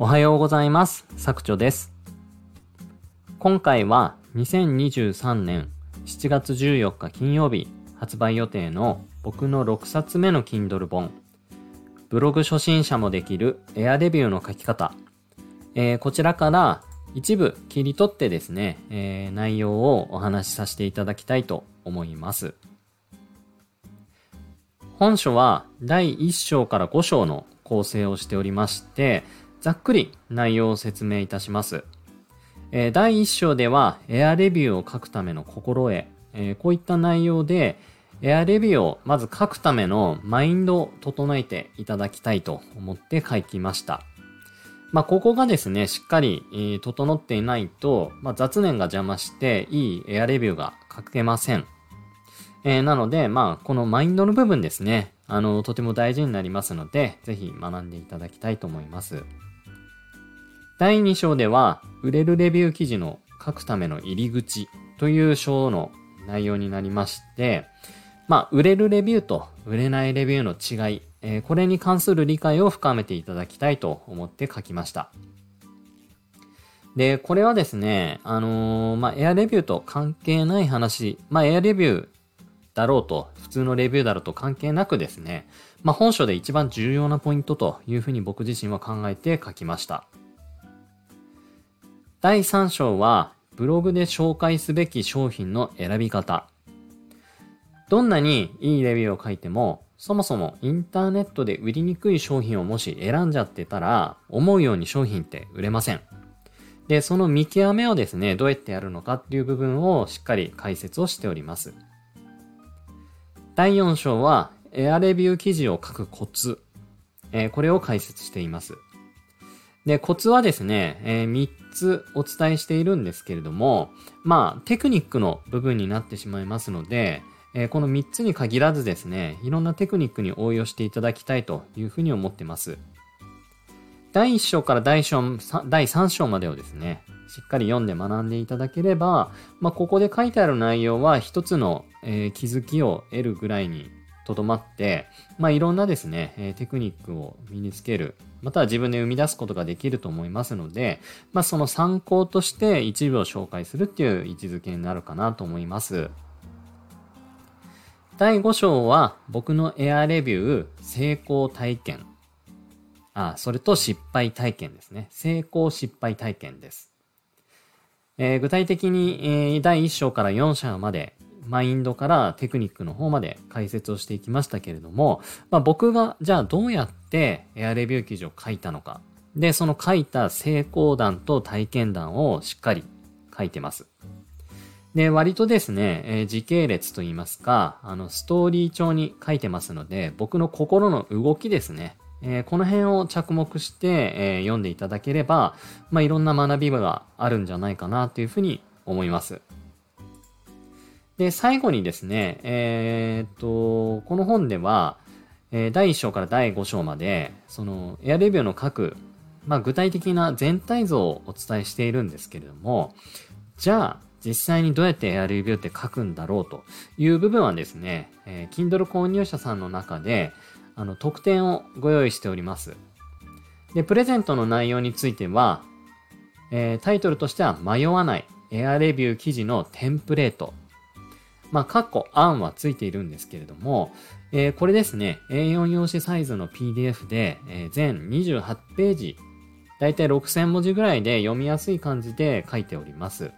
おはようございます。作長です。今回は2023年7月14日金曜日発売予定の僕の6冊目の Kindle 本ブログ初心者もできるエアレビューの書き方、えーこちらから一部切り取ってですね、えー内容をお話しさせていただきたいと思います。本書は第1章から5章の構成をしておりまして、ざっくり内容を説明いたします。えー第1章ではエアレビューを書くための心得、えーこういった内容でエアレビューをまず書くためのマインドを整えていただきたいと思って書きました。まあ、ここがですね、しっかり、整っていないと、まあ、雑念が邪魔していいエアレビューが書けません。えーなので、まあ、このマインドの部分ですね、あの、とても大事になりますので、ぜひ学んでいただきたいと思います。第2章では、売れるレビュー記事の書くための入り口という章の内容になりまして、まあ、売れるレビューと売れないレビューの違い、えーこれに関する理解を深めていただきたいと思って書きました。で、これはですね、あのーまあ、エアレビューと関係ない話、まあ、エアレビューだろうと、普通のレビューだろうと関係なくですね、まあ、本書で一番重要なポイントというふうに僕自身は考えて書きました。第3章は、ブログで紹介すべき商品の選び方。どんなにいいレビューを書いても、そもそもインターネットで売りにくい商品をもし選んじゃってたら、思うように商品って売れません。で、その見極めをですね、どうやってやるのかっていう部分をしっかり解説をしております。第4章は、エアレビュー記事を書くコツ。えーこれを解説しています。で、コツはですね、え3つお伝えしているんですけれども、まあ、テクニックの部分になってしまいますので、えーこの3つに限らずですね、いろんなテクニックに応用していただきたいというふうに思ってます。第1章から第章第3章までをですね、しっかり読んで学んでいただければ、まあ、ここで書いてある内容は一つの、えー気づきを得るぐらいにとどまって、まあ、いろんなですね、えテクニックを身につける、または自分で生み出すことができると思いますので、まあ、その参考として一部を紹介するっていう位置づけになるかなと思います。第5章は僕のエアレビュー成功体験。あ、それと失敗体験ですね。成功失敗体験です。えー具体的に、えー第1章から4章まで、マインドからテクニックの方まで解説をしていきましたけれども、まあ、僕がじゃあどうやってエアレビュー記事を書いたのか。で、その書いた成功談と体験談をしっかり書いてます。で、割とですね、えー時系列といいますか、あの、ストーリー帳に書いてますので、僕の心の動きですね。えーこの辺を着目して、えー読んでいただければ、まあ、いろんな学びがあるんじゃないかなというふうに思います。で、最後にですね、えーっと、この本では、えー第1章から第5章まで、その、エアレビューの各、まあ、具体的な全体像をお伝えしているんですけれども、じゃあ、実際にどうやってエアレビューって書くんだろうという部分はですね、えー Kindle 購入者さんの中で、あの、特典をご用意しております。で、プレゼントの内容については、えータイトルとしては迷わないエアレビュー記事のテンプレート。まあ、カッコ案はついているんですけれども、えーこれですね、A4 用紙サイズの PDF で、えー全28ページ、だいたい6000文字ぐらいで読みやすい感じで書いております。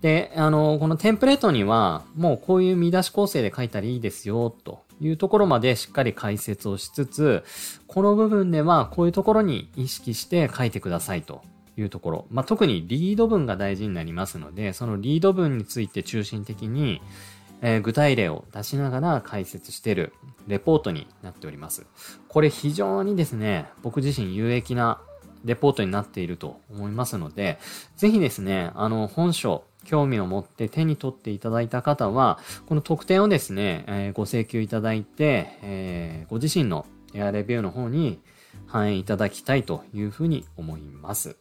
で、あの、このテンプレートには、もうこういう見出し構成で書いたらいいですよ、というところまでしっかり解説をしつつ、この部分ではこういうところに意識して書いてくださいというところ。まあ、特にリード文が大事になりますので、そのリード文について中心的に、えー具体例を出しながら解説しているレポートになっております。これ非常にですね、僕自身有益なレポートになっていると思いますので、ぜひですね、あの、本書、興味を持って手に取っていただいた方は、この特典をですね、えーご請求いただいて、えーご自身のエアレビューの方に反映いただきたいというふうに思います。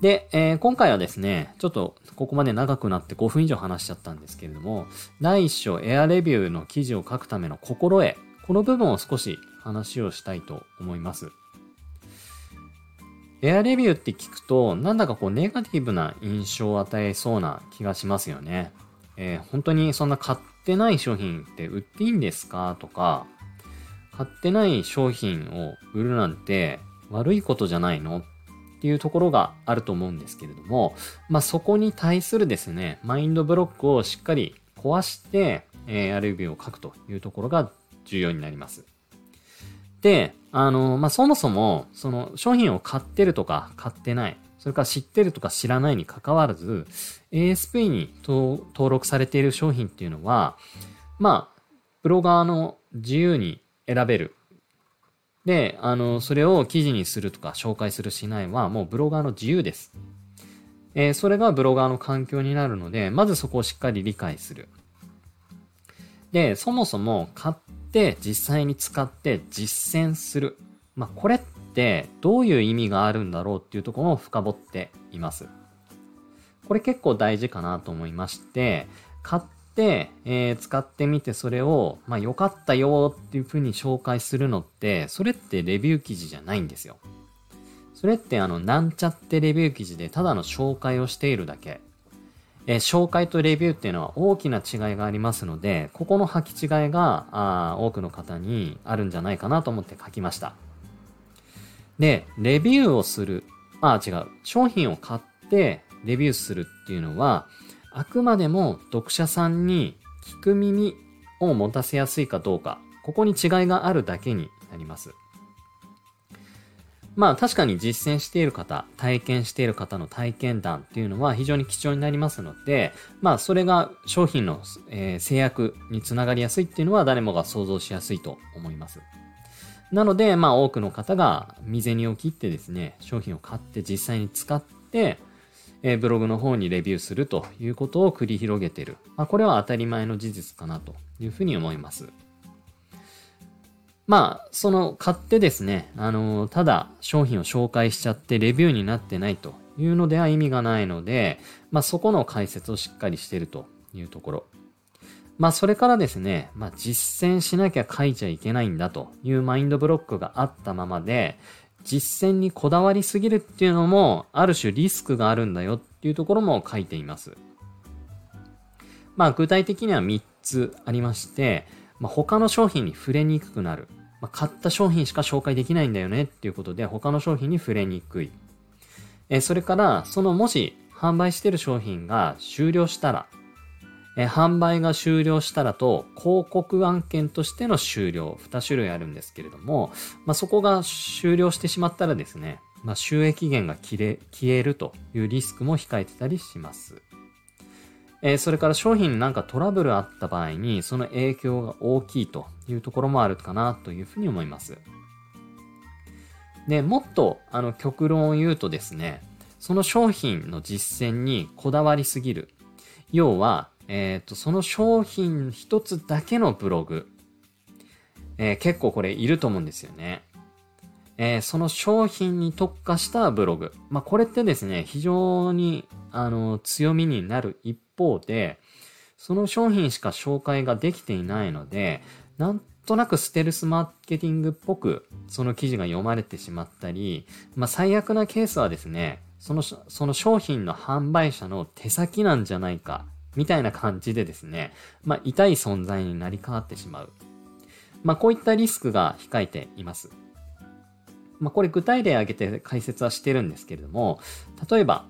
で、えー今回はですね、ちょっとここまで長くなって5分以上話しちゃったんですけれども、第1章エアレビューの記事を書くための心得、この部分を少し話をしたいと思います。エアレビューって聞くと、なんだかこうネガティブな印象を与えそうな気がしますよね。えー、本当にそんな買ってない商品って売っていいんですか？とか、買ってない商品を売るなんて悪いことじゃないの？っっていうところがあると思うんですけれども、まあ、そこに対するですね、マインドブロックをしっかり壊して、えー、アレビーを書くというところが重要になります。で、あの、まあ、そもそも、その商品を買ってるとか買ってない、それから知ってるとか知らないに関わらず、ASP に登録されている商品っていうのは、まあ、ブロガーの自由に選べる。で、あの、それを記事にするとか紹介するしないはもうブロガーの自由です。えー、それがブロガーの環境になるので、まずそこをしっかり理解する。で、そもそも買って実際に使って実践する。まあ、これってどういう意味があるんだろうっていうところを深掘っています。これ結構大事かなと思いまして、買っ、えー、使ってみてそれを、まあ、良かったよっていう風に紹介するのって、それってレビュー記事じゃないんですよ。それってあの、なんちゃってレビュー記事でただの紹介をしているだけ。えー、紹介とレビューっていうのは大きな違いがありますので、ここの履き違いがあ多くの方にあるんじゃないかなと思って書きました。で、レビューをする。あ、違う。商品を買ってレビューするっていうのは、あくまでも読者さんに聞く耳を持たせやすいかどうか、ここに違いがあるだけになります。まあ確かに実践している方、体験している方の体験談っていうのは非常に貴重になりますので、まあそれが商品の、えー、制約につながりやすいっていうのは誰もが想像しやすいと思います。なので、まあ多くの方が未銭を切ってですね、商品を買って実際に使って、えブログの方にレビューするということを繰り広げてる。まあ、これは当たり前の事実かなというふうに思います。まあ、その買ってですね、あの、ただ商品を紹介しちゃってレビューになってないというのでは意味がないので、まあそこの解説をしっかりしてるというところ。まあそれからですね、まあ実践しなきゃ書いちゃいけないんだというマインドブロックがあったままで、実践にこだわりすぎるっていうのも、ある種リスクがあるんだよっていうところも書いています。まあ具体的には3つありまして、まあ、他の商品に触れにくくなる。まあ、買った商品しか紹介できないんだよねっていうことで他の商品に触れにくい。えそれから、そのもし販売してる商品が終了したら、え販売が終了したらと、広告案件としての終了、2種類あるんですけれども、まあ、そこが終了してしまったらですね、まあ、収益源が切れ消えるというリスクも控えてたりします。え、それから商品なんかトラブルあった場合に、その影響が大きいというところもあるかなというふうに思います。で、もっと、あの、極論を言うとですね、その商品の実践にこだわりすぎる。要は、えっ、ー、と、その商品一つだけのブログ、えー、結構これいると思うんですよね。えー、その商品に特化したブログ。まあ、これってですね、非常に、あの、強みになる一方で、その商品しか紹介ができていないので、なんとなくステルスマーケティングっぽく、その記事が読まれてしまったり、まあ、最悪なケースはですね、その、その商品の販売者の手先なんじゃないかみたいな感じでですね、まあ、痛い存在になり変わってしまう。まあ、こういったリスクが控えています。まあ、これ具体例挙げて解説はしてるんですけれども、例えば、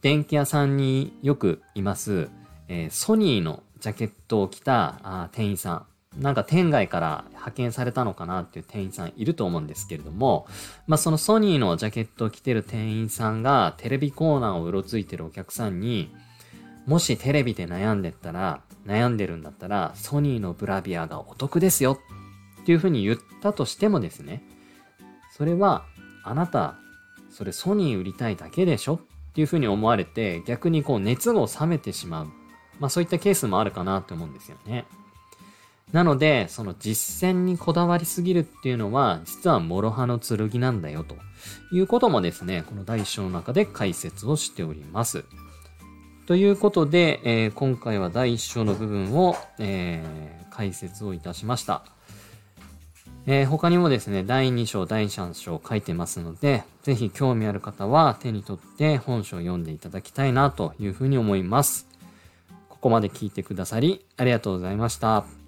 電気屋さんによくいます、えー、ソニーのジャケットを着たあ店員さん。なんか店外から派遣されたのかなっていう店員さんいると思うんですけれども、まあそのソニーのジャケットを着てる店員さんがテレビコーナーをうろついてるお客さんに、もしテレビで悩んでったら、悩んでるんだったら、ソニーのブラビアがお得ですよっていうふうに言ったとしてもですね、それは、あなた、それソニー売りたいだけでしょ？っていうふうに思われて、逆にこう熱が冷めてしまう。まあそういったケースもあるかなと思うんですよね。なので、その実践にこだわりすぎるっていうのは、実は諸刃の剣なんだよということもですね、この第一章の中で解説をしております。ということで、えー、今回は第1章の部分を、えー、解説をいたしました。えー、他にもですね、第2章、第3章書いてますので、ぜひ興味ある方は手に取って本書を読んでいただきたいなというふうに思います。ここまで聞いてくださりありがとうございました。